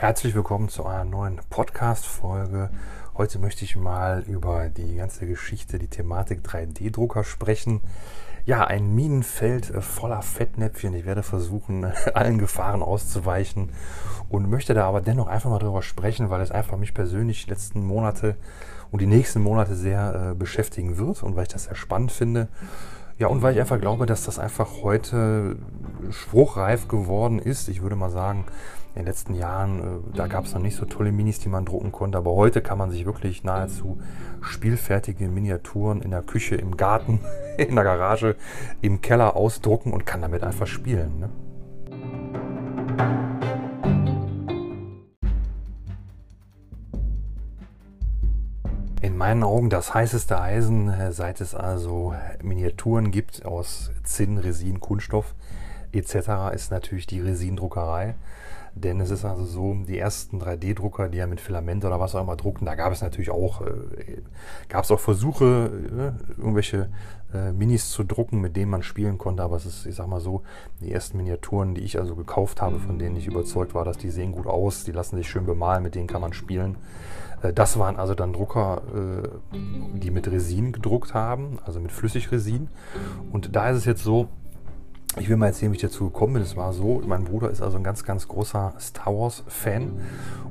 Herzlich willkommen zu einer neuen Podcast-Folge. Heute möchte ich mal über die ganze Geschichte, die Thematik 3D-Drucker sprechen. Ja, ein Minenfeld äh, voller Fettnäpfchen. Ich werde versuchen, allen Gefahren auszuweichen und möchte da aber dennoch einfach mal drüber sprechen, weil es einfach mich persönlich die letzten Monate und die nächsten Monate sehr äh, beschäftigen wird und weil ich das sehr spannend finde. Ja, und weil ich einfach glaube, dass das einfach heute spruchreif geworden ist. Ich würde mal sagen, in den letzten Jahren, äh, da gab es noch nicht so tolle Minis, die man drucken konnte, aber heute kann man sich wirklich nahezu spielfertige Miniaturen in der Küche, im Garten, in der Garage, im Keller ausdrucken und kann damit einfach spielen. Ne? In meinen Augen das heißeste Eisen, äh, seit es also Miniaturen gibt aus Zinn, Resin, Kunststoff etc., ist natürlich die Resindruckerei. Denn es ist also so, die ersten 3D-Drucker, die ja mit Filament oder was auch immer druckten, da gab es natürlich auch, äh, gab es auch Versuche, äh, irgendwelche äh, Minis zu drucken, mit denen man spielen konnte. Aber es ist, ich sag mal so, die ersten Miniaturen, die ich also gekauft habe, von denen ich überzeugt war, dass die sehen gut aus, die lassen sich schön bemalen, mit denen kann man spielen. Äh, das waren also dann Drucker, äh, die mit Resin gedruckt haben, also mit Flüssigresin. Und da ist es jetzt so, ich will mal erzählen, wie ich dazu gekommen bin. Es war so, mein Bruder ist also ein ganz, ganz großer Star Wars-Fan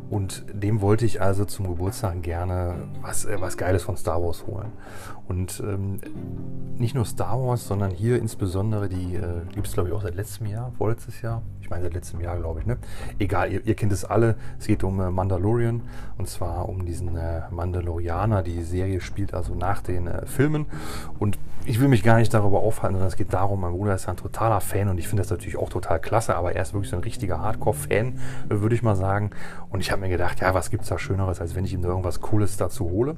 und dem wollte ich also zum Geburtstag gerne was, äh, was Geiles von Star Wars holen. Und ähm, nicht nur Star Wars, sondern hier insbesondere die, äh, gibt es glaube ich auch seit letztem Jahr, vorletztes Jahr, ich meine seit letztem Jahr glaube ich, ne? Egal, ihr, ihr, kennt es alle, es geht um äh, Mandalorian und zwar um diesen äh, Mandalorianer. Die Serie spielt also nach den äh, Filmen und ich will mich gar nicht darüber aufhalten, sondern es geht darum, mein Bruder ist ein totaler Fan und ich finde das natürlich auch total klasse, aber er ist wirklich so ein richtiger Hardcore-Fan, würde ich mal sagen. Und ich habe mir gedacht, ja, was gibt es da Schöneres, als wenn ich ihm da irgendwas Cooles dazu hole.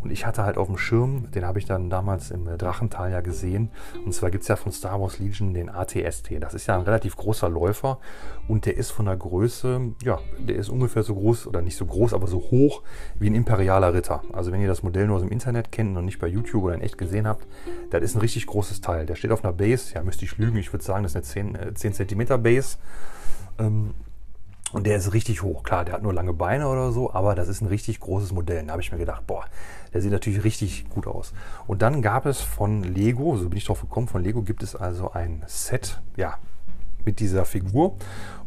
Und ich hatte halt auf dem Schirm, den habe ich dann damals im Drachental ja gesehen. Und zwar gibt es ja von Star Wars Legion den ATST. Das ist ja ein relativ großer Läufer und der ist von der Größe, ja, der ist ungefähr so groß oder nicht so groß, aber so hoch wie ein imperialer Ritter. Also wenn ihr das Modell nur aus dem Internet kennt und nicht bei YouTube oder in echt gesehen habt, das ist ein richtig großes Teil. Der steht auf einer Base, ja, müsste ich lügen, ich würde sagen, das ist eine 10, 10 cm Base. Ähm, und der ist richtig hoch. Klar, der hat nur lange Beine oder so, aber das ist ein richtig großes Modell. Da habe ich mir gedacht, boah, der sieht natürlich richtig gut aus. Und dann gab es von Lego, so bin ich drauf gekommen, von Lego gibt es also ein Set, ja, mit dieser Figur.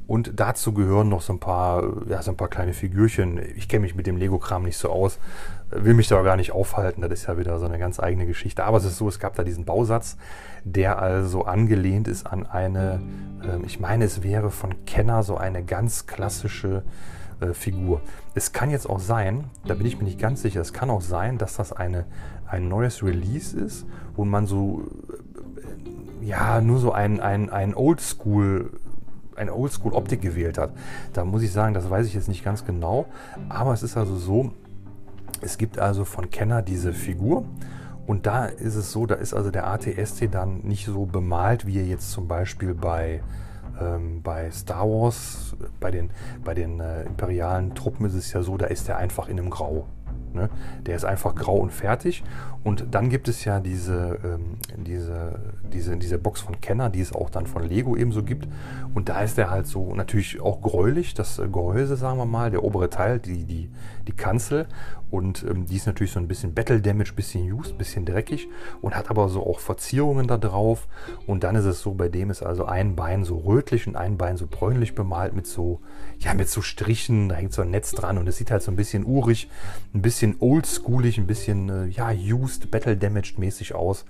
Und dazu gehören noch so ein paar, ja, so ein paar kleine Figürchen. Ich kenne mich mit dem Lego-Kram nicht so aus, will mich da gar nicht aufhalten. Das ist ja wieder so eine ganz eigene Geschichte. Aber es ist so, es gab da diesen Bausatz, der also angelehnt ist an eine, äh, ich meine, es wäre von Kenner so eine ganz klassische äh, Figur. Es kann jetzt auch sein, da bin ich mir nicht ganz sicher, es kann auch sein, dass das eine, ein neues Release ist, wo man so, ja, nur so ein, ein, ein Oldschool eine Oldschool-Optik gewählt hat. Da muss ich sagen, das weiß ich jetzt nicht ganz genau. Aber es ist also so, es gibt also von Kenner diese Figur. Und da ist es so, da ist also der ATST dann nicht so bemalt, wie er jetzt zum Beispiel bei, ähm, bei Star Wars, bei den, bei den äh, imperialen Truppen ist es ja so, da ist er einfach in einem Grau. Ne? Der ist einfach grau und fertig. Und dann gibt es ja diese, ähm, diese, diese, diese Box von Kenner, die es auch dann von Lego ebenso gibt. Und da ist der halt so natürlich auch gräulich, das Gehäuse, sagen wir mal, der obere Teil, die, die, die Kanzel. Und ähm, die ist natürlich so ein bisschen Battle Damage, bisschen used, bisschen dreckig und hat aber so auch Verzierungen da drauf. Und dann ist es so, bei dem ist also ein Bein so rötlich und ein Bein so bräunlich bemalt mit so, ja, mit so Strichen, da hängt so ein Netz dran und es sieht halt so ein bisschen urig, ein bisschen oldschoolig, ein bisschen, äh, ja, used, Battle Damaged mäßig aus.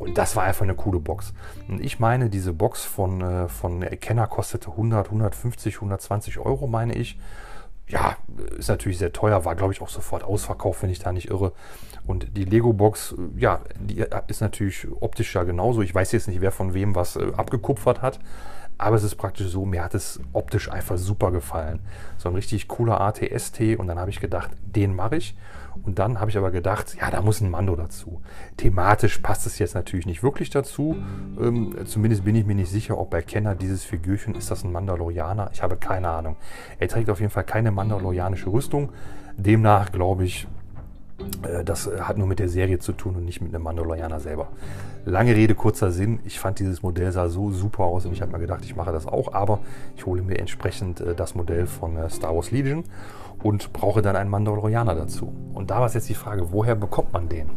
Und das war einfach eine coole Box. Und ich meine, diese Box von, äh, von Kenner kostete 100, 150, 120 Euro, meine ich ja, ist natürlich sehr teuer, war glaube ich auch sofort ausverkauft, wenn ich da nicht irre. Und die Lego-Box, ja, die ist natürlich optisch ja genauso. Ich weiß jetzt nicht, wer von wem was äh, abgekupfert hat, aber es ist praktisch so, mir hat es optisch einfach super gefallen. So ein richtig cooler ATST und dann habe ich gedacht, den mache ich. Und dann habe ich aber gedacht, ja, da muss ein Mando dazu. Thematisch passt es jetzt natürlich nicht wirklich dazu. Ähm, zumindest bin ich mir nicht sicher, ob bei Kenner dieses Figürchen, ist das ein Mandalorianer? Ich habe keine Ahnung. Er trägt auf jeden Fall keine mandalorianische Rüstung. Demnach glaube ich, das hat nur mit der Serie zu tun und nicht mit einem Mandalorianer selber. Lange Rede, kurzer Sinn. Ich fand dieses Modell sah so super aus und ich habe mir gedacht, ich mache das auch, aber ich hole mir entsprechend äh, das Modell von äh, Star Wars Legion und brauche dann einen Mandalorianer dazu. Und da war jetzt die Frage, woher bekommt man den?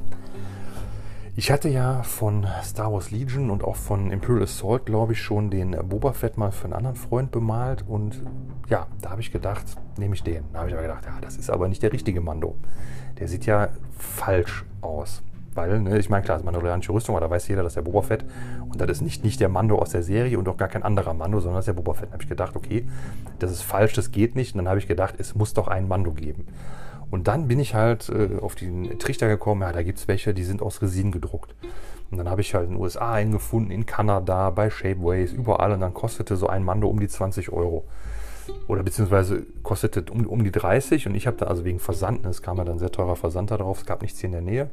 Ich hatte ja von Star Wars Legion und auch von Imperial Assault, glaube ich, schon den Boba Fett mal für einen anderen Freund bemalt. Und ja, da habe ich gedacht, nehme ich den. Da habe ich aber gedacht, ja, das ist aber nicht der richtige Mando. Der sieht ja falsch aus. Weil, ne, ich meine, klar, das ist mandalorianische Rüstung, aber da weiß jeder, dass der Boba Fett. Und das ist nicht, nicht der Mando aus der Serie und auch gar kein anderer Mando, sondern das ist der Boba Fett. Da habe ich gedacht, okay, das ist falsch, das geht nicht. Und dann habe ich gedacht, es muss doch einen Mando geben. Und dann bin ich halt äh, auf den Trichter gekommen, ja, da gibt es welche, die sind aus Resin gedruckt. Und dann habe ich halt in den USA einen gefunden, in Kanada, bei Shapeways, überall. Und dann kostete so ein Mando um die 20 Euro. Oder beziehungsweise kostete um, um die 30. Und ich habe da also wegen Versand, es kam ja dann sehr teurer Versand da drauf, es gab nichts hier in der Nähe.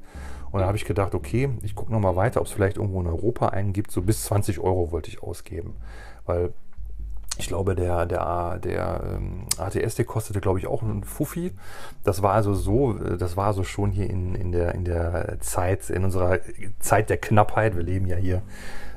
Und dann habe ich gedacht, okay, ich gucke nochmal weiter, ob es vielleicht irgendwo in Europa einen gibt. So bis 20 Euro wollte ich ausgeben. Weil ich glaube, der, der, der ähm, ATS, der kostete, glaube ich, auch einen Fuffi. Das war also so, äh, das war also schon hier in, in, der, in der Zeit, in unserer Zeit der Knappheit. Wir leben ja hier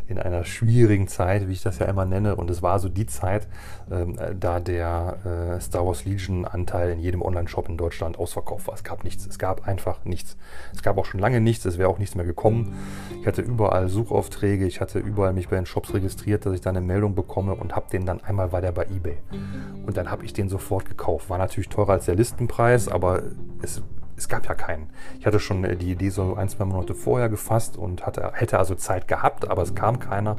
in einer schwierigen Zeit, wie ich das ja immer nenne. Und es war so die Zeit, ähm, da der äh, Star Wars Legion Anteil in jedem Online-Shop in Deutschland ausverkauft war. Es gab nichts. Es gab einfach nichts. Es gab auch schon lange nichts. Es wäre auch nichts mehr gekommen. Ich hatte überall Suchaufträge. Ich hatte überall mich bei den Shops registriert, dass ich da eine Meldung bekomme und habe den dann einmal weiter bei eBay. Und dann habe ich den sofort gekauft. War natürlich teurer als der Listenpreis, aber es es gab ja keinen. Ich hatte schon die Idee so ein, zwei Monate vorher gefasst und hatte, hätte also Zeit gehabt, aber es kam keiner.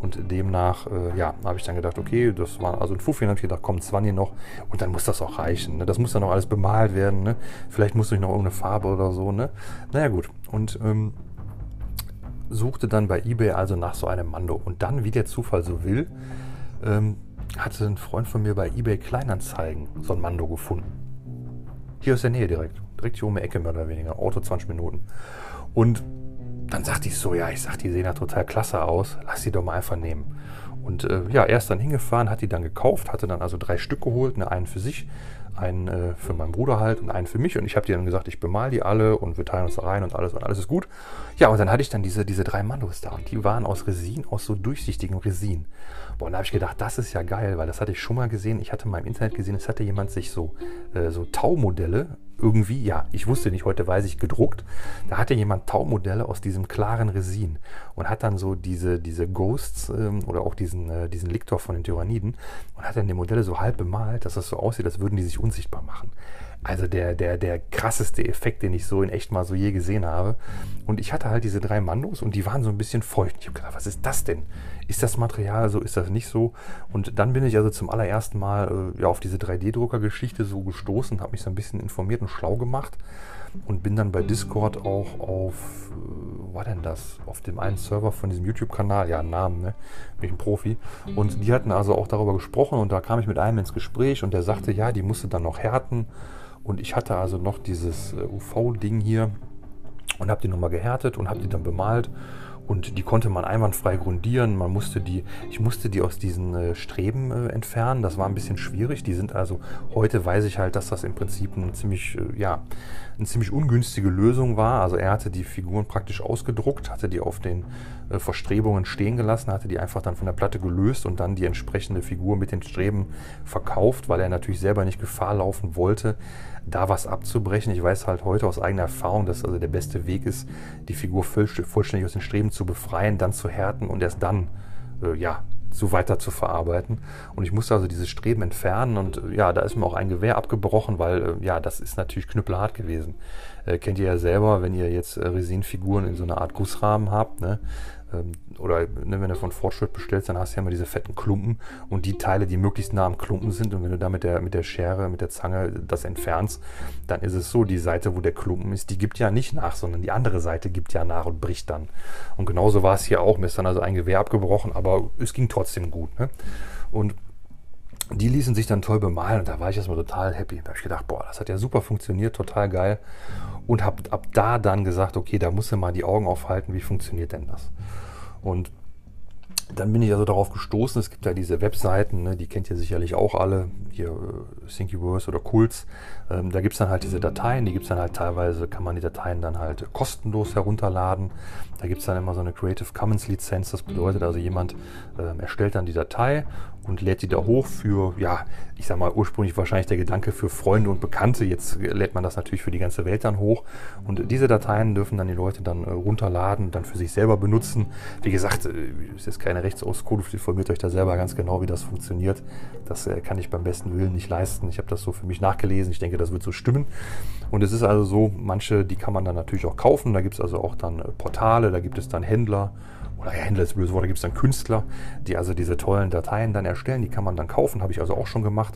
Und demnach, äh, ja, habe ich dann gedacht, okay, das war also ein Fuffi, dann habe ich gedacht, komm, 20 noch und dann muss das auch reichen. Ne? Das muss dann auch alles bemalt werden. Ne? Vielleicht muss ich noch irgendeine Farbe oder so. Ne? Naja, gut. Und ähm, suchte dann bei eBay also nach so einem Mando. Und dann, wie der Zufall so will, ähm, hatte ein Freund von mir bei eBay Kleinanzeigen so ein Mando gefunden. Hier aus der Nähe direkt direkt hier um die Ecke mehr oder weniger. Auto 20 Minuten. Und dann sagte ich so, ja, ich sag, die sehen ja total klasse aus, lass die doch mal einfach nehmen. Und äh, ja, er ist dann hingefahren, hat die dann gekauft, hatte dann also drei Stück geholt, ne, einen für sich, einen äh, für meinen Bruder halt und einen für mich. Und ich habe dir dann gesagt, ich bemal die alle und wir teilen uns da rein und alles und alles ist gut. Ja, und dann hatte ich dann diese, diese drei Mandos da und die waren aus Resin, aus so durchsichtigem Resin. Boah, und da habe ich gedacht, das ist ja geil, weil das hatte ich schon mal gesehen. Ich hatte mal im Internet gesehen, es hatte jemand sich so, äh, so Taumodelle irgendwie, ja, ich wusste nicht, heute weiß ich, gedruckt. Da hatte jemand Taumodelle aus diesem klaren Resin und hat dann so diese, diese Ghosts ähm, oder auch diesen, äh, diesen Liktor von den Tyranniden und hat dann die Modelle so halb bemalt, dass das so aussieht, als würden die sich unsichtbar machen. Also der, der, der krasseste Effekt, den ich so in echt mal so je gesehen habe. Und ich hatte halt diese drei Mandos und die waren so ein bisschen feucht. Ich habe gedacht, was ist das denn? Ist das Material so? Ist das nicht so? Und dann bin ich also zum allerersten Mal äh, ja, auf diese 3D-Drucker-Geschichte so gestoßen, habe mich so ein bisschen informiert und schlau gemacht und bin dann bei Discord auch auf, äh, war denn das? Auf dem einen Server von diesem YouTube-Kanal, ja, Namen, ne? Bin ich ein Profi. Und die hatten also auch darüber gesprochen und da kam ich mit einem ins Gespräch und der sagte, ja, die musste dann noch härten und ich hatte also noch dieses äh, UV-Ding hier und habe die nochmal gehärtet und habe die dann bemalt. Und die konnte man einwandfrei grundieren. Man musste die, ich musste die aus diesen äh, Streben äh, entfernen. Das war ein bisschen schwierig. Die sind also, heute weiß ich halt, dass das im Prinzip ein ziemlich, äh, ja, eine ziemlich ungünstige Lösung war. Also er hatte die Figuren praktisch ausgedruckt, hatte die auf den äh, Verstrebungen stehen gelassen, hatte die einfach dann von der Platte gelöst und dann die entsprechende Figur mit den Streben verkauft, weil er natürlich selber nicht Gefahr laufen wollte, da was abzubrechen. Ich weiß halt heute aus eigener Erfahrung, dass also der beste Weg ist, die Figur vollständig aus den Streben zu befreien, dann zu härten und erst dann, äh, ja, so weiter zu verarbeiten. Und ich musste also dieses Streben entfernen und äh, ja, da ist mir auch ein Gewehr abgebrochen, weil äh, ja, das ist natürlich knüppelhart gewesen. Äh, kennt ihr ja selber, wenn ihr jetzt äh, Resinfiguren in so einer Art Gussrahmen habt, ne? Ähm, oder ne, wenn du von Fortschritt bestellst, dann hast du ja immer diese fetten Klumpen und die Teile, die möglichst nah am Klumpen sind und wenn du da mit der, mit der Schere, mit der Zange das entfernst, dann ist es so, die Seite, wo der Klumpen ist, die gibt ja nicht nach, sondern die andere Seite gibt ja nach und bricht dann. Und genauso war es hier auch. Mir ist dann also ein Gewehr abgebrochen, aber es ging trotzdem gut. Ne? Und die ließen sich dann toll bemalen und da war ich erstmal total happy. Da habe ich gedacht, boah, das hat ja super funktioniert, total geil. Und habe ab da dann gesagt, okay, da musst du mal die Augen aufhalten, wie funktioniert denn das? Und dann bin ich also darauf gestoßen, es gibt ja diese Webseiten, ne, die kennt ihr sicherlich auch alle, hier äh, Thinkiverse oder Kults. Ähm, da gibt es dann halt diese Dateien, die gibt es dann halt teilweise, kann man die Dateien dann halt kostenlos herunterladen. Da gibt es dann immer so eine Creative Commons Lizenz, das bedeutet also jemand äh, erstellt dann die Datei und lädt die da hoch für, ja, ich sag mal, ursprünglich wahrscheinlich der Gedanke für Freunde und Bekannte. Jetzt lädt man das natürlich für die ganze Welt dann hoch. Und diese Dateien dürfen dann die Leute dann äh, runterladen, dann für sich selber benutzen. Wie gesagt, äh, ist jetzt keine Rechtsauskunft, informiert euch da selber ganz genau, wie das funktioniert. Das äh, kann ich beim besten Willen nicht leisten. Ich habe das so für mich nachgelesen. Ich denke, das wird so stimmen. Und es ist also so, manche, die kann man dann natürlich auch kaufen. Da gibt es also auch dann äh, Portale, da gibt es dann Händler oder Händler ist böse Wort, da gibt es dann Künstler, die also diese tollen Dateien dann erstellen, die kann man dann kaufen, habe ich also auch schon gemacht.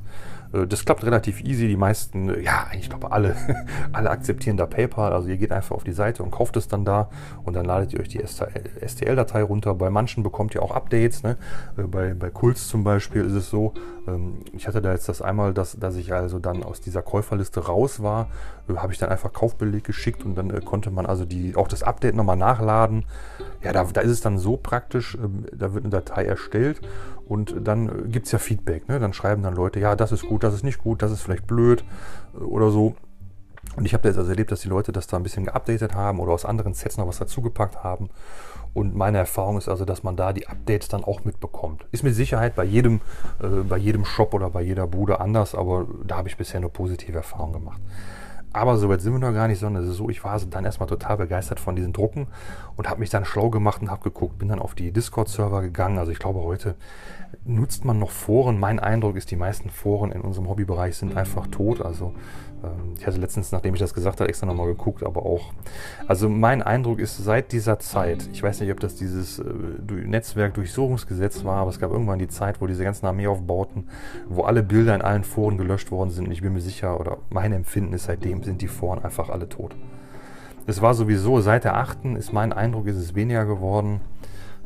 Äh, das klappt relativ easy, die meisten, äh, ja, ich glaube alle, alle akzeptieren da PayPal, also ihr geht einfach auf die Seite und kauft es dann da und dann ladet ihr euch die STL-Datei runter. Bei manchen bekommt ihr auch Updates, ne? Äh, bei, bei Kulz zum Beispiel ist es so, ähm, ich hatte da jetzt das einmal, dass, dass ich also dann aus dieser Käuferliste raus war, habe ich dann einfach Kaufbeleg geschickt und dann konnte man also die, auch das Update nochmal nachladen. Ja, da, da ist es dann so praktisch, ähm, da wird eine Datei erstellt und dann gibt es ja Feedback. Ne? Dann schreiben dann Leute, ja, das ist gut, das ist nicht gut, das ist vielleicht blöd äh, oder so. Und ich habe jetzt also erlebt, dass die Leute das da ein bisschen geupdatet haben oder aus anderen Sets noch was dazugepackt haben. Und meine Erfahrung ist also, dass man da die Updates dann auch mitbekommt. Ist mit Sicherheit bei jedem, äh, bei jedem Shop oder bei jeder Bude anders, aber da habe ich bisher nur positive Erfahrungen gemacht. Aber so weit sind wir noch gar nicht, sondern es ist so, ich war dann erstmal total begeistert von diesen Drucken und habe mich dann schlau gemacht und habe geguckt, bin dann auf die Discord-Server gegangen. Also ich glaube, heute nutzt man noch Foren. Mein Eindruck ist, die meisten Foren in unserem Hobbybereich sind einfach tot. Also ähm, ich hatte letztens, nachdem ich das gesagt habe, extra nochmal geguckt, aber auch. Also mein Eindruck ist seit dieser Zeit, ich weiß nicht, ob das dieses äh, Netzwerkdurchsuchungsgesetz war, aber es gab irgendwann die Zeit, wo diese ganzen Armeeaufbauten, wo alle Bilder in allen Foren gelöscht worden sind. Und ich bin mir sicher, oder mein Empfinden ist, seitdem sind die Foren einfach alle tot. Es war sowieso, seit der 8. ist mein Eindruck, ist es weniger geworden.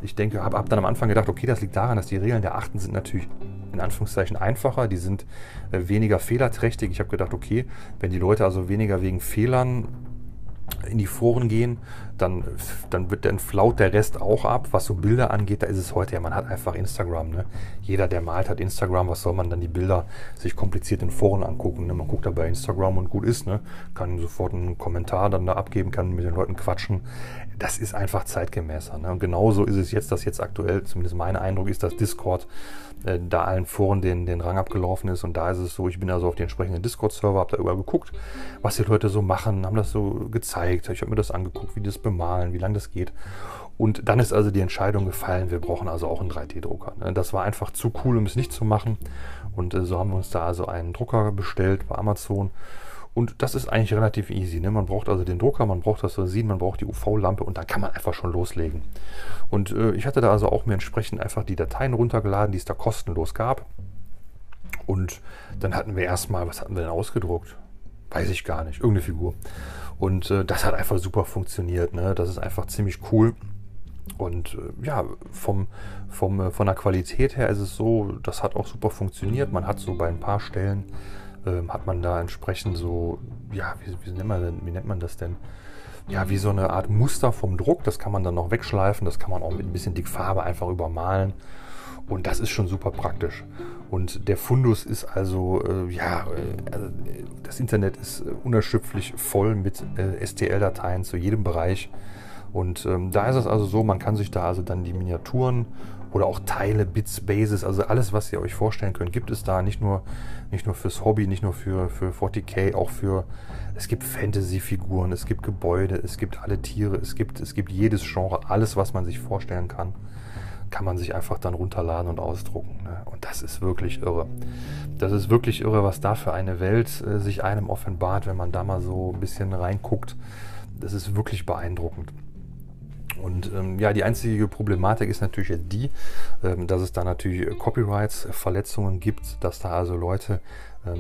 Ich denke, habe hab dann am Anfang gedacht, okay, das liegt daran, dass die Regeln der 8. sind natürlich in Anführungszeichen einfacher, die sind äh, weniger fehlerträchtig. Ich habe gedacht, okay, wenn die Leute also weniger wegen Fehlern in die Foren gehen, dann, dann wird dann flaut der Rest auch ab. Was so Bilder angeht, da ist es heute ja, man hat einfach Instagram. Ne? Jeder, der malt, hat Instagram. Was soll man dann die Bilder sich kompliziert in Foren angucken? Ne? Man guckt da bei Instagram und gut ist, ne? kann sofort einen Kommentar dann da abgeben, kann mit den Leuten quatschen. Das ist einfach zeitgemäßer. Ne? Und genauso ist es jetzt, dass jetzt aktuell, zumindest mein Eindruck ist, dass Discord äh, da allen Foren den, den Rang abgelaufen ist. Und da ist es so, ich bin also auf den entsprechenden Discord-Server, habe da überall geguckt, was die Leute so machen, haben das so gezeigt. Ich habe mir das angeguckt, wie das bemalen, wie lange das geht. Und dann ist also die Entscheidung gefallen, wir brauchen also auch einen 3D-Drucker. Ne? Das war einfach zu cool, um es nicht zu machen. Und äh, so haben wir uns da also einen Drucker bestellt bei Amazon. Und das ist eigentlich relativ easy. Ne? Man braucht also den Drucker, man braucht das Resin, man braucht die UV-Lampe und dann kann man einfach schon loslegen. Und äh, ich hatte da also auch mir entsprechend einfach die Dateien runtergeladen, die es da kostenlos gab. Und dann hatten wir erstmal, was hatten wir denn ausgedruckt? Weiß ich gar nicht, irgendeine Figur. Und äh, das hat einfach super funktioniert. Ne? Das ist einfach ziemlich cool. Und äh, ja, vom, vom, äh, von der Qualität her ist es so, das hat auch super funktioniert. Man hat so bei ein paar Stellen, ähm, hat man da entsprechend so, ja, wie, wie, nennt man denn, wie nennt man das denn? Ja, wie so eine Art Muster vom Druck. Das kann man dann noch wegschleifen. Das kann man auch mit ein bisschen Dickfarbe einfach übermalen. Und das ist schon super praktisch. Und der Fundus ist also, äh, ja, äh, also das Internet ist äh, unerschöpflich voll mit äh, STL-Dateien zu jedem Bereich. Und ähm, da ist es also so, man kann sich da also dann die Miniaturen oder auch Teile, Bits, Bases, also alles, was ihr euch vorstellen könnt, gibt es da. Nicht nur, nicht nur fürs Hobby, nicht nur für, für 40k, auch für, es gibt Fantasy-Figuren, es gibt Gebäude, es gibt alle Tiere, es gibt, es gibt jedes Genre, alles, was man sich vorstellen kann kann man sich einfach dann runterladen und ausdrucken. Ne? Und das ist wirklich irre. Das ist wirklich irre, was da für eine Welt äh, sich einem offenbart, wenn man da mal so ein bisschen reinguckt. Das ist wirklich beeindruckend. Und ähm, ja, die einzige Problematik ist natürlich die, ähm, dass es da natürlich Copyrights-Verletzungen gibt, dass da also Leute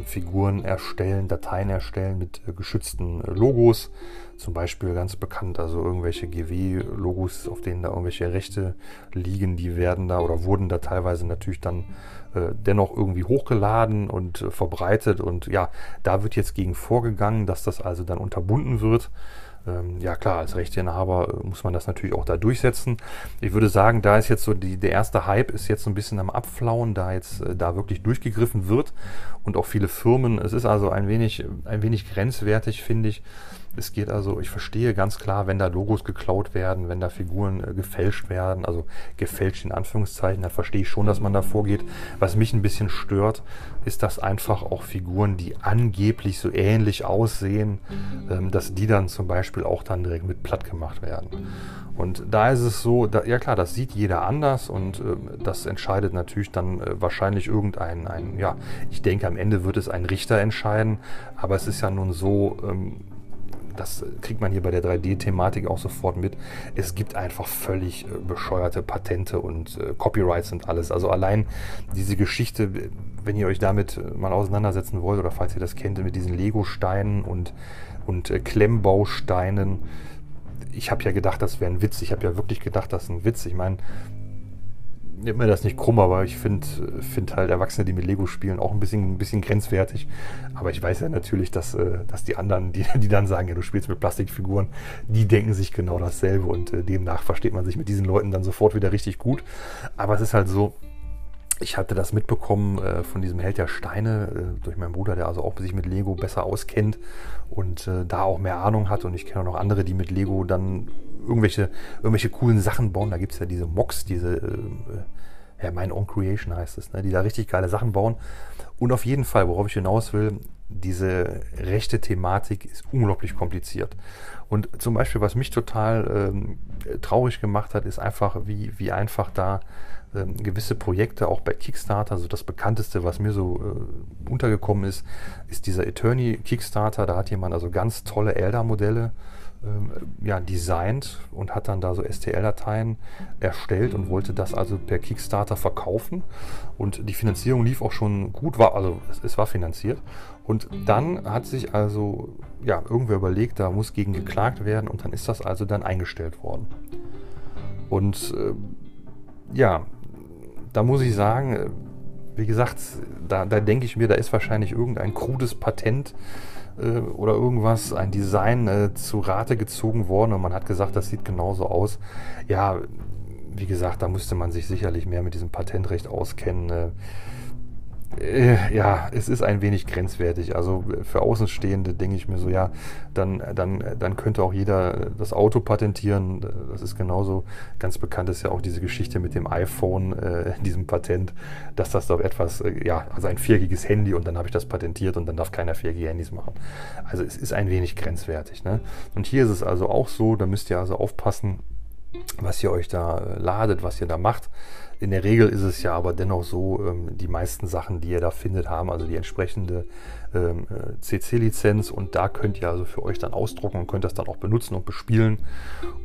Figuren erstellen, Dateien erstellen mit äh, geschützten äh, Logos. Zum Beispiel ganz bekannt, also irgendwelche GW-Logos, auf denen da irgendwelche Rechte liegen, die werden da oder wurden da teilweise natürlich dann äh, dennoch irgendwie hochgeladen und verbreitet. Und ja, da wird jetzt gegen vorgegangen, dass das also dann unterbunden wird. Ähm, ja klar, als Rechteinhaber muss man das natürlich auch da durchsetzen. Ich würde sagen, da ist jetzt so die, der erste Hype ist jetzt so ein bisschen am Abflauen, da jetzt äh, da wirklich durchgegriffen wird und auch viele Firmen. Es ist also ein wenig, ein wenig grenzwertig, finde ich. Es geht also, ich verstehe ganz klar, wenn da Logos geklaut werden, wenn da Figuren äh, gefälscht werden, also gefälscht in Anführungszeichen, dann verstehe ich schon, dass man da vorgeht. Was mich ein bisschen stört, ist, dass einfach auch Figuren, die angeblich so ähnlich aussehen, ähm, dass die dann zum Beispiel auch dann direkt mit platt gemacht werden. Und da ist es so, da, ja klar, das sieht jeder anders und äh, das entscheidet natürlich dann äh, wahrscheinlich irgendein, ein, ja, ich denke am Ende wird es ein Richter entscheiden, aber es ist ja nun so, ähm, das kriegt man hier bei der 3D-Thematik auch sofort mit. Es gibt einfach völlig äh, bescheuerte Patente und äh, Copyrights und alles. Also allein diese Geschichte, wenn ihr euch damit äh, mal auseinandersetzen wollt oder falls ihr das kennt, mit diesen Lego-Steinen und, und Klemmbausteinen. Ich habe ja gedacht, das wäre ein Witz. Ich habe ja wirklich gedacht, das ist ein Witz. Ich meine, nimmt mir das nicht krumm, aber ich finde find halt Erwachsene, die mit Lego spielen, auch ein bisschen, ein bisschen grenzwertig. Aber ich weiß ja natürlich, dass, äh, dass die anderen, die, die dann sagen, ja, du spielst mit Plastikfiguren, die denken sich genau dasselbe und äh, demnach versteht man sich mit diesen Leuten dann sofort wieder richtig gut. Aber es ist halt so, ich hatte das mitbekommen äh, von diesem Held der Steine äh, durch meinen Bruder, der also auch sich mit Lego besser auskennt und äh, da auch mehr Ahnung hat. Und ich kenne auch noch andere, die mit Lego dann irgendwelche, irgendwelche coolen Sachen bauen. Da gibt es ja diese Mocks, diese, äh, ja, mein Own Creation heißt es, ne, die da richtig geile Sachen bauen. Und auf jeden Fall, worauf ich hinaus will, diese rechte Thematik ist unglaublich kompliziert. Und zum Beispiel, was mich total ähm, traurig gemacht hat, ist einfach, wie, wie einfach da ähm, gewisse Projekte auch bei Kickstarter, also das bekannteste, was mir so äh, untergekommen ist, ist dieser Eternity Kickstarter. Da hat jemand also ganz tolle Elder-Modelle ähm, ja, designt und hat dann da so STL-Dateien erstellt und wollte das also per Kickstarter verkaufen. Und die Finanzierung lief auch schon gut, war, also es, es war finanziert. Und dann hat sich also ja, irgendwer überlegt, da muss gegen geklagt werden und dann ist das also dann eingestellt worden. Und äh, ja, da muss ich sagen, äh, wie gesagt, da, da denke ich mir, da ist wahrscheinlich irgendein krudes Patent äh, oder irgendwas, ein Design äh, zu Rate gezogen worden und man hat gesagt, das sieht genauso aus. Ja, wie gesagt, da müsste man sich sicherlich mehr mit diesem Patentrecht auskennen. Äh, ja, es ist ein wenig grenzwertig. Also für Außenstehende denke ich mir so, ja, dann, dann, dann könnte auch jeder das Auto patentieren. Das ist genauso ganz bekannt ist ja auch diese Geschichte mit dem iPhone, äh, diesem Patent, dass das doch etwas, äh, ja, also ein viergiges Handy und dann habe ich das patentiert und dann darf keiner viergige Handys machen. Also es ist ein wenig grenzwertig. Ne? Und hier ist es also auch so, da müsst ihr also aufpassen, was ihr euch da äh, ladet, was ihr da macht. In der Regel ist es ja aber dennoch so, ähm, die meisten Sachen, die ihr da findet, haben also die entsprechende ähm, äh, CC-Lizenz und da könnt ihr also für euch dann ausdrucken und könnt das dann auch benutzen und bespielen.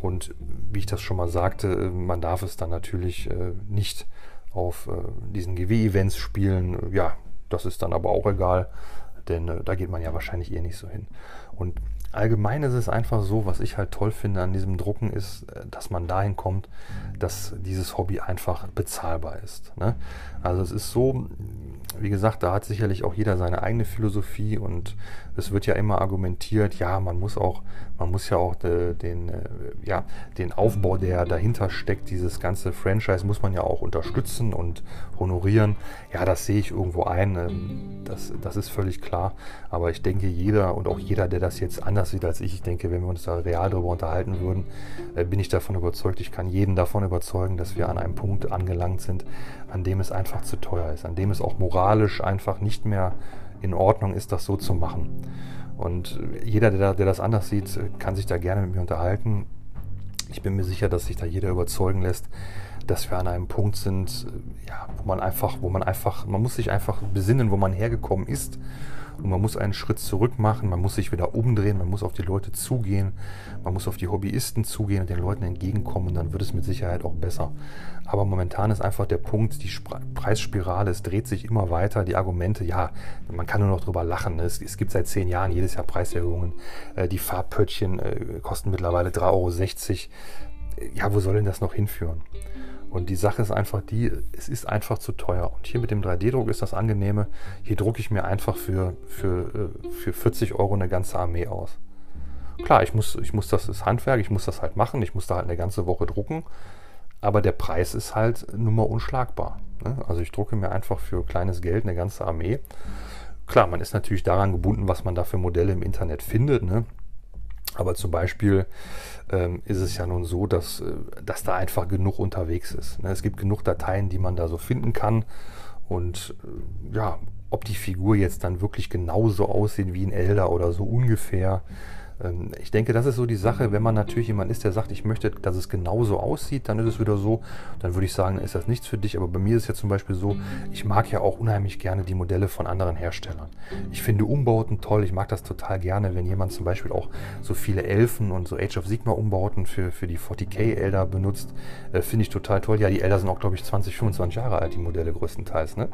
Und wie ich das schon mal sagte, äh, man darf es dann natürlich äh, nicht auf äh, diesen GW-Events spielen. Ja, das ist dann aber auch egal, denn äh, da geht man ja wahrscheinlich eh nicht so hin. Und Allgemein ist es einfach so, was ich halt toll finde an diesem Drucken ist, äh, dass man dahin kommt, dass dieses Hobby einfach bezahlbar ist. Ne? Also es ist so, wie gesagt, da hat sicherlich auch jeder seine eigene Philosophie und es wird ja immer argumentiert, ja, man muss auch, man muss ja auch de, den, äh, ja, den Aufbau, der dahinter steckt, dieses ganze Franchise muss man ja auch unterstützen und honorieren. Ja, das sehe ich irgendwo ein, ähm, das, das ist völlig klar. Aber ich denke, jeder und auch jeder, der das jetzt anders sieht als ich, ich denke, wenn wir uns da real darüber unterhalten würden, äh, bin ich davon überzeugt, ich kann jeden davon überzeugen, dass wir an einem Punkt angelangt sind, an dem es einfach zu teuer ist, an dem es auch moralisch einfach nicht mehr in Ordnung ist, das so zu machen. Und jeder, der, der das anders sieht, kann sich da gerne mit mir unterhalten. Ich bin mir sicher, dass sich da jeder überzeugen lässt, dass wir an einem Punkt sind, ja, wo man einfach, wo man einfach, man muss sich einfach besinnen, wo man hergekommen ist und man muss einen Schritt zurück machen, man muss sich wieder umdrehen, man muss auf die Leute zugehen, man muss auf die Hobbyisten zugehen und den Leuten entgegenkommen und dann wird es mit Sicherheit auch besser. Aber momentan ist einfach der Punkt, die Preisspirale, es dreht sich immer weiter, die Argumente, ja, man kann nur noch drüber lachen. Es, es gibt seit zehn Jahren jedes Jahr Preiserhöhungen. Äh, die Farbpöttchen äh, kosten mittlerweile 3,60 Euro. Ja, wo soll denn das noch hinführen? Und die Sache ist einfach die, es ist einfach zu teuer. Und hier mit dem 3D-Druck ist das angenehme. Hier drucke ich mir einfach für, für, äh, für 40 Euro eine ganze Armee aus. Klar, ich muss, ich muss das, das Handwerk, ich muss das halt machen, ich muss da halt eine ganze Woche drucken, aber der Preis ist halt nun mal unschlagbar. Ne? Also ich drucke mir einfach für kleines Geld eine ganze Armee. Klar, man ist natürlich daran gebunden, was man da für Modelle im Internet findet. Ne? Aber zum Beispiel ähm, ist es ja nun so, dass, äh, dass da einfach genug unterwegs ist. Ne? Es gibt genug Dateien, die man da so finden kann. Und äh, ja, ob die Figur jetzt dann wirklich genauso aussieht wie ein Elder oder so ungefähr, ich denke, das ist so die Sache, wenn man natürlich jemand ist, der sagt, ich möchte, dass es genauso aussieht, dann ist es wieder so, dann würde ich sagen, ist das nichts für dich. Aber bei mir ist es ja zum Beispiel so, ich mag ja auch unheimlich gerne die Modelle von anderen Herstellern. Ich finde Umbauten toll, ich mag das total gerne, wenn jemand zum Beispiel auch so viele Elfen und so Age of Sigma Umbauten für, für die 40k Elder benutzt, äh, finde ich total toll. Ja, die Elder sind auch, glaube ich, 20, 25 Jahre alt, die Modelle größtenteils. Ne?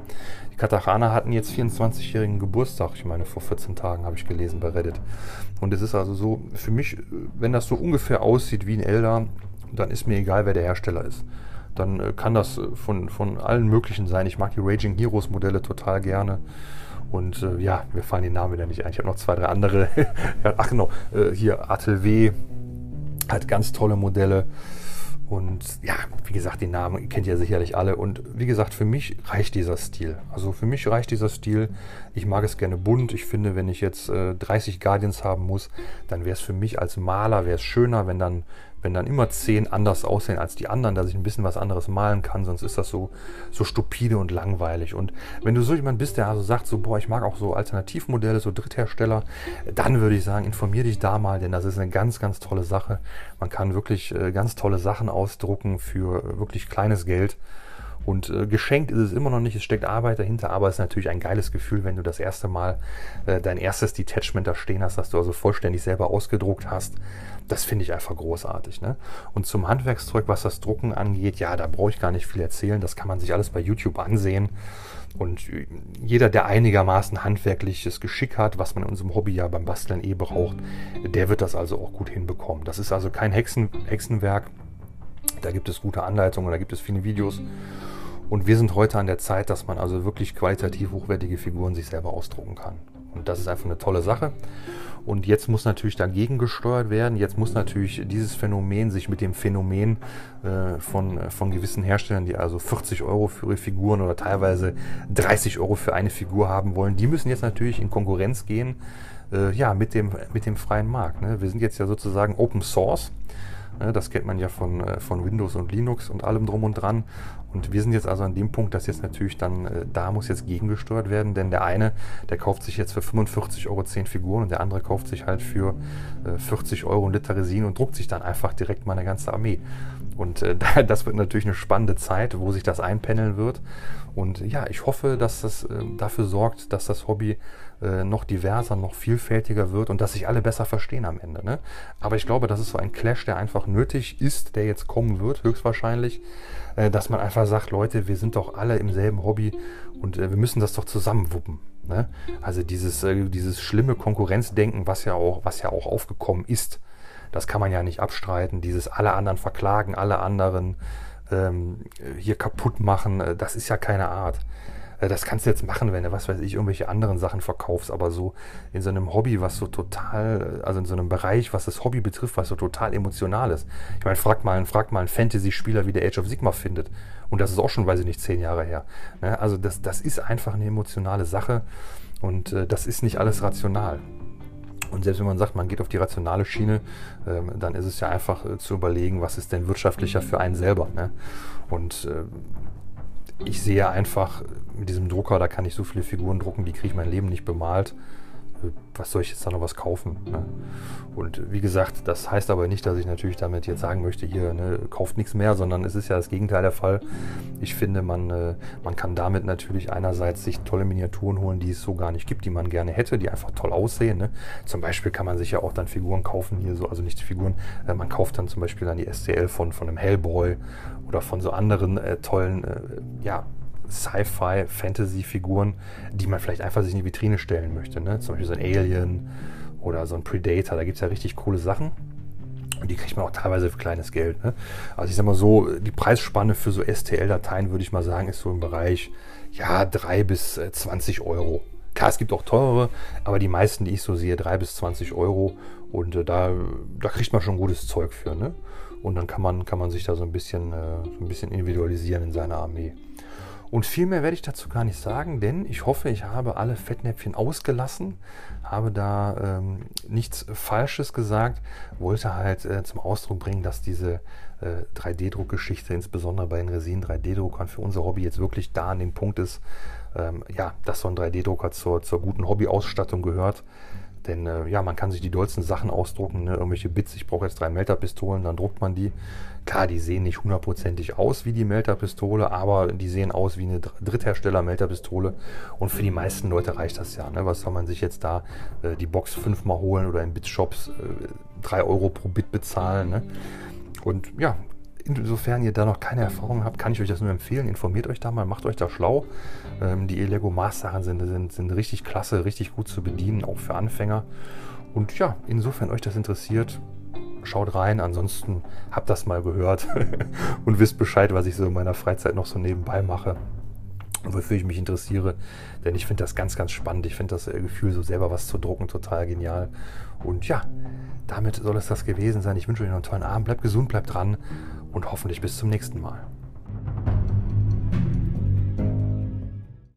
Die Katachana hatten jetzt 24-jährigen Geburtstag, ich meine, vor 14 Tagen habe ich gelesen bei Reddit. Und es ist also so, für mich, wenn das so ungefähr aussieht wie ein Elder, dann ist mir egal, wer der Hersteller ist. Dann äh, kann das äh, von, von allen möglichen sein. Ich mag die Raging Heroes Modelle total gerne. Und äh, ja, mir fallen die Namen wieder nicht ein. Ich habe noch zwei, drei andere. Ach genau, äh, hier W hat ganz tolle Modelle. Und ja, wie gesagt, die Namen kennt ihr sicherlich alle. Und wie gesagt, für mich reicht dieser Stil. Also für mich reicht dieser Stil. Ich mag es gerne bunt. Ich finde, wenn ich jetzt äh, 30 Guardians haben muss, dann wäre es für mich als Maler wäre schöner, wenn dann wenn dann immer zehn anders aussehen als die anderen, dass ich ein bisschen was anderes malen kann, sonst ist das so, so stupide und langweilig. Und wenn du so jemand bist, der also sagt, so, boah, ich mag auch so Alternativmodelle, so Dritthersteller, dann würde ich sagen, informier dich da mal, denn das ist eine ganz, ganz tolle Sache. Man kann wirklich äh, ganz tolle Sachen ausdrucken für wirklich kleines Geld. Und äh, geschenkt ist es immer noch nicht, es steckt Arbeit dahinter, aber es ist natürlich ein geiles Gefühl, wenn du das erste Mal äh, dein erstes Detachment da stehen hast, das du also vollständig selber ausgedruckt hast. Das finde ich einfach großartig. Ne? Und zum Handwerkszeug, was das Drucken angeht, ja, da brauche ich gar nicht viel erzählen. Das kann man sich alles bei YouTube ansehen. Und jeder, der einigermaßen handwerkliches Geschick hat, was man in unserem Hobby ja beim Basteln eh braucht, der wird das also auch gut hinbekommen. Das ist also kein Hexen, Hexenwerk. Da gibt es gute Anleitungen, da gibt es viele Videos. Und wir sind heute an der Zeit, dass man also wirklich qualitativ hochwertige Figuren sich selber ausdrucken kann. Und das ist einfach eine tolle Sache. Und jetzt muss natürlich dagegen gesteuert werden. Jetzt muss natürlich dieses Phänomen sich mit dem Phänomen äh, von, von gewissen Herstellern, die also 40 Euro für ihre Figuren oder teilweise 30 Euro für eine Figur haben wollen, die müssen jetzt natürlich in Konkurrenz gehen äh, ja, mit, dem, mit dem freien Markt. Ne? Wir sind jetzt ja sozusagen Open Source. Ne, das kennt man ja von, äh, von Windows und Linux und allem drum und dran. Und wir sind jetzt also an dem Punkt, dass jetzt natürlich dann, äh, da muss jetzt gegengesteuert werden, denn der eine, der kauft sich jetzt für 45 Euro 10 Figuren und der andere kauft sich halt für 40 Euro ein Liter Resin und druckt sich dann einfach direkt mal eine ganze Armee. Und äh, das wird natürlich eine spannende Zeit, wo sich das einpendeln wird. Und ja, ich hoffe, dass das äh, dafür sorgt, dass das Hobby äh, noch diverser, noch vielfältiger wird und dass sich alle besser verstehen am Ende. Ne? Aber ich glaube, das ist so ein Clash, der einfach nötig ist, der jetzt kommen wird, höchstwahrscheinlich, äh, dass man einfach sagt, Leute, wir sind doch alle im selben Hobby und äh, wir müssen das doch zusammenwuppen. Ne? Also dieses, äh, dieses schlimme Konkurrenzdenken, was ja auch, was ja auch aufgekommen ist, das kann man ja nicht abstreiten. Dieses alle anderen verklagen, alle anderen ähm, hier kaputt machen, äh, das ist ja keine Art. Äh, das kannst du jetzt machen, wenn du, was weiß ich, irgendwelche anderen Sachen verkaufst, aber so in so einem Hobby, was so total, also in so einem Bereich, was das Hobby betrifft, was so total emotional ist. Ich meine, frag mal, frag mal einen Fantasy-Spieler, wie der Age of Sigma findet. Und das ist auch schon, weiß ich nicht, zehn Jahre her. Ne? Also das, das ist einfach eine emotionale Sache und äh, das ist nicht alles rational. Und selbst wenn man sagt, man geht auf die rationale Schiene, ähm, dann ist es ja einfach äh, zu überlegen, was ist denn wirtschaftlicher für einen selber. Ne? Und äh, ich sehe einfach mit diesem Drucker, da kann ich so viele Figuren drucken, die kriege ich mein Leben nicht bemalt was soll ich jetzt da noch was kaufen? Ne? Und wie gesagt, das heißt aber nicht, dass ich natürlich damit jetzt sagen möchte, hier, ne, kauft nichts mehr, sondern es ist ja das Gegenteil der Fall. Ich finde, man, äh, man kann damit natürlich einerseits sich tolle Miniaturen holen, die es so gar nicht gibt, die man gerne hätte, die einfach toll aussehen. Ne? Zum Beispiel kann man sich ja auch dann Figuren kaufen, hier so, also nicht Figuren, äh, man kauft dann zum Beispiel dann die SCL von, von einem Hellboy oder von so anderen äh, tollen, äh, ja, Sci-Fi, Fantasy-Figuren, die man vielleicht einfach sich in die Vitrine stellen möchte. Ne? Zum Beispiel so ein Alien oder so ein Predator. Da gibt es ja richtig coole Sachen. Und die kriegt man auch teilweise für kleines Geld. Ne? Also ich sag mal so, die Preisspanne für so STL-Dateien, würde ich mal sagen, ist so im Bereich ja 3 bis 20 äh, Euro. Klar, es gibt auch teurere, aber die meisten, die ich so sehe, 3 bis 20 Euro. Und äh, da, da kriegt man schon gutes Zeug für. Ne? Und dann kann man, kann man sich da so ein bisschen, äh, so ein bisschen individualisieren in seiner Armee. Und viel mehr werde ich dazu gar nicht sagen, denn ich hoffe, ich habe alle Fettnäpfchen ausgelassen, habe da ähm, nichts Falsches gesagt, wollte halt äh, zum Ausdruck bringen, dass diese äh, 3D-Druckgeschichte, insbesondere bei den Resin 3D-Druckern, für unser Hobby jetzt wirklich da an dem Punkt ist, ähm, ja, dass so ein 3D-Drucker zur, zur guten Hobbyausstattung gehört. Denn äh, ja, man kann sich die dollsten Sachen ausdrucken, ne? irgendwelche Bits. Ich brauche jetzt drei Melterpistolen, dann druckt man die. Klar, die sehen nicht hundertprozentig aus wie die Melterpistole, aber die sehen aus wie eine Dritthersteller-Melterpistole. Und für die meisten Leute reicht das ja. Ne? Was soll man sich jetzt da äh, die Box fünfmal holen oder in Bitshops äh, drei Euro pro Bit bezahlen? Ne? Und ja, insofern ihr da noch keine Erfahrung habt, kann ich euch das nur empfehlen. Informiert euch da mal, macht euch da schlau. Ähm, die Lego Master sind, sind, sind richtig klasse, richtig gut zu bedienen, auch für Anfänger. Und ja, insofern euch das interessiert, schaut rein. Ansonsten habt das mal gehört und wisst Bescheid, was ich so in meiner Freizeit noch so nebenbei mache und wofür ich mich interessiere. Denn ich finde das ganz, ganz spannend. Ich finde das Gefühl, so selber was zu drucken, total genial. Und ja, damit soll es das gewesen sein. Ich wünsche euch noch einen tollen Abend. Bleibt gesund, bleibt dran und hoffentlich bis zum nächsten Mal.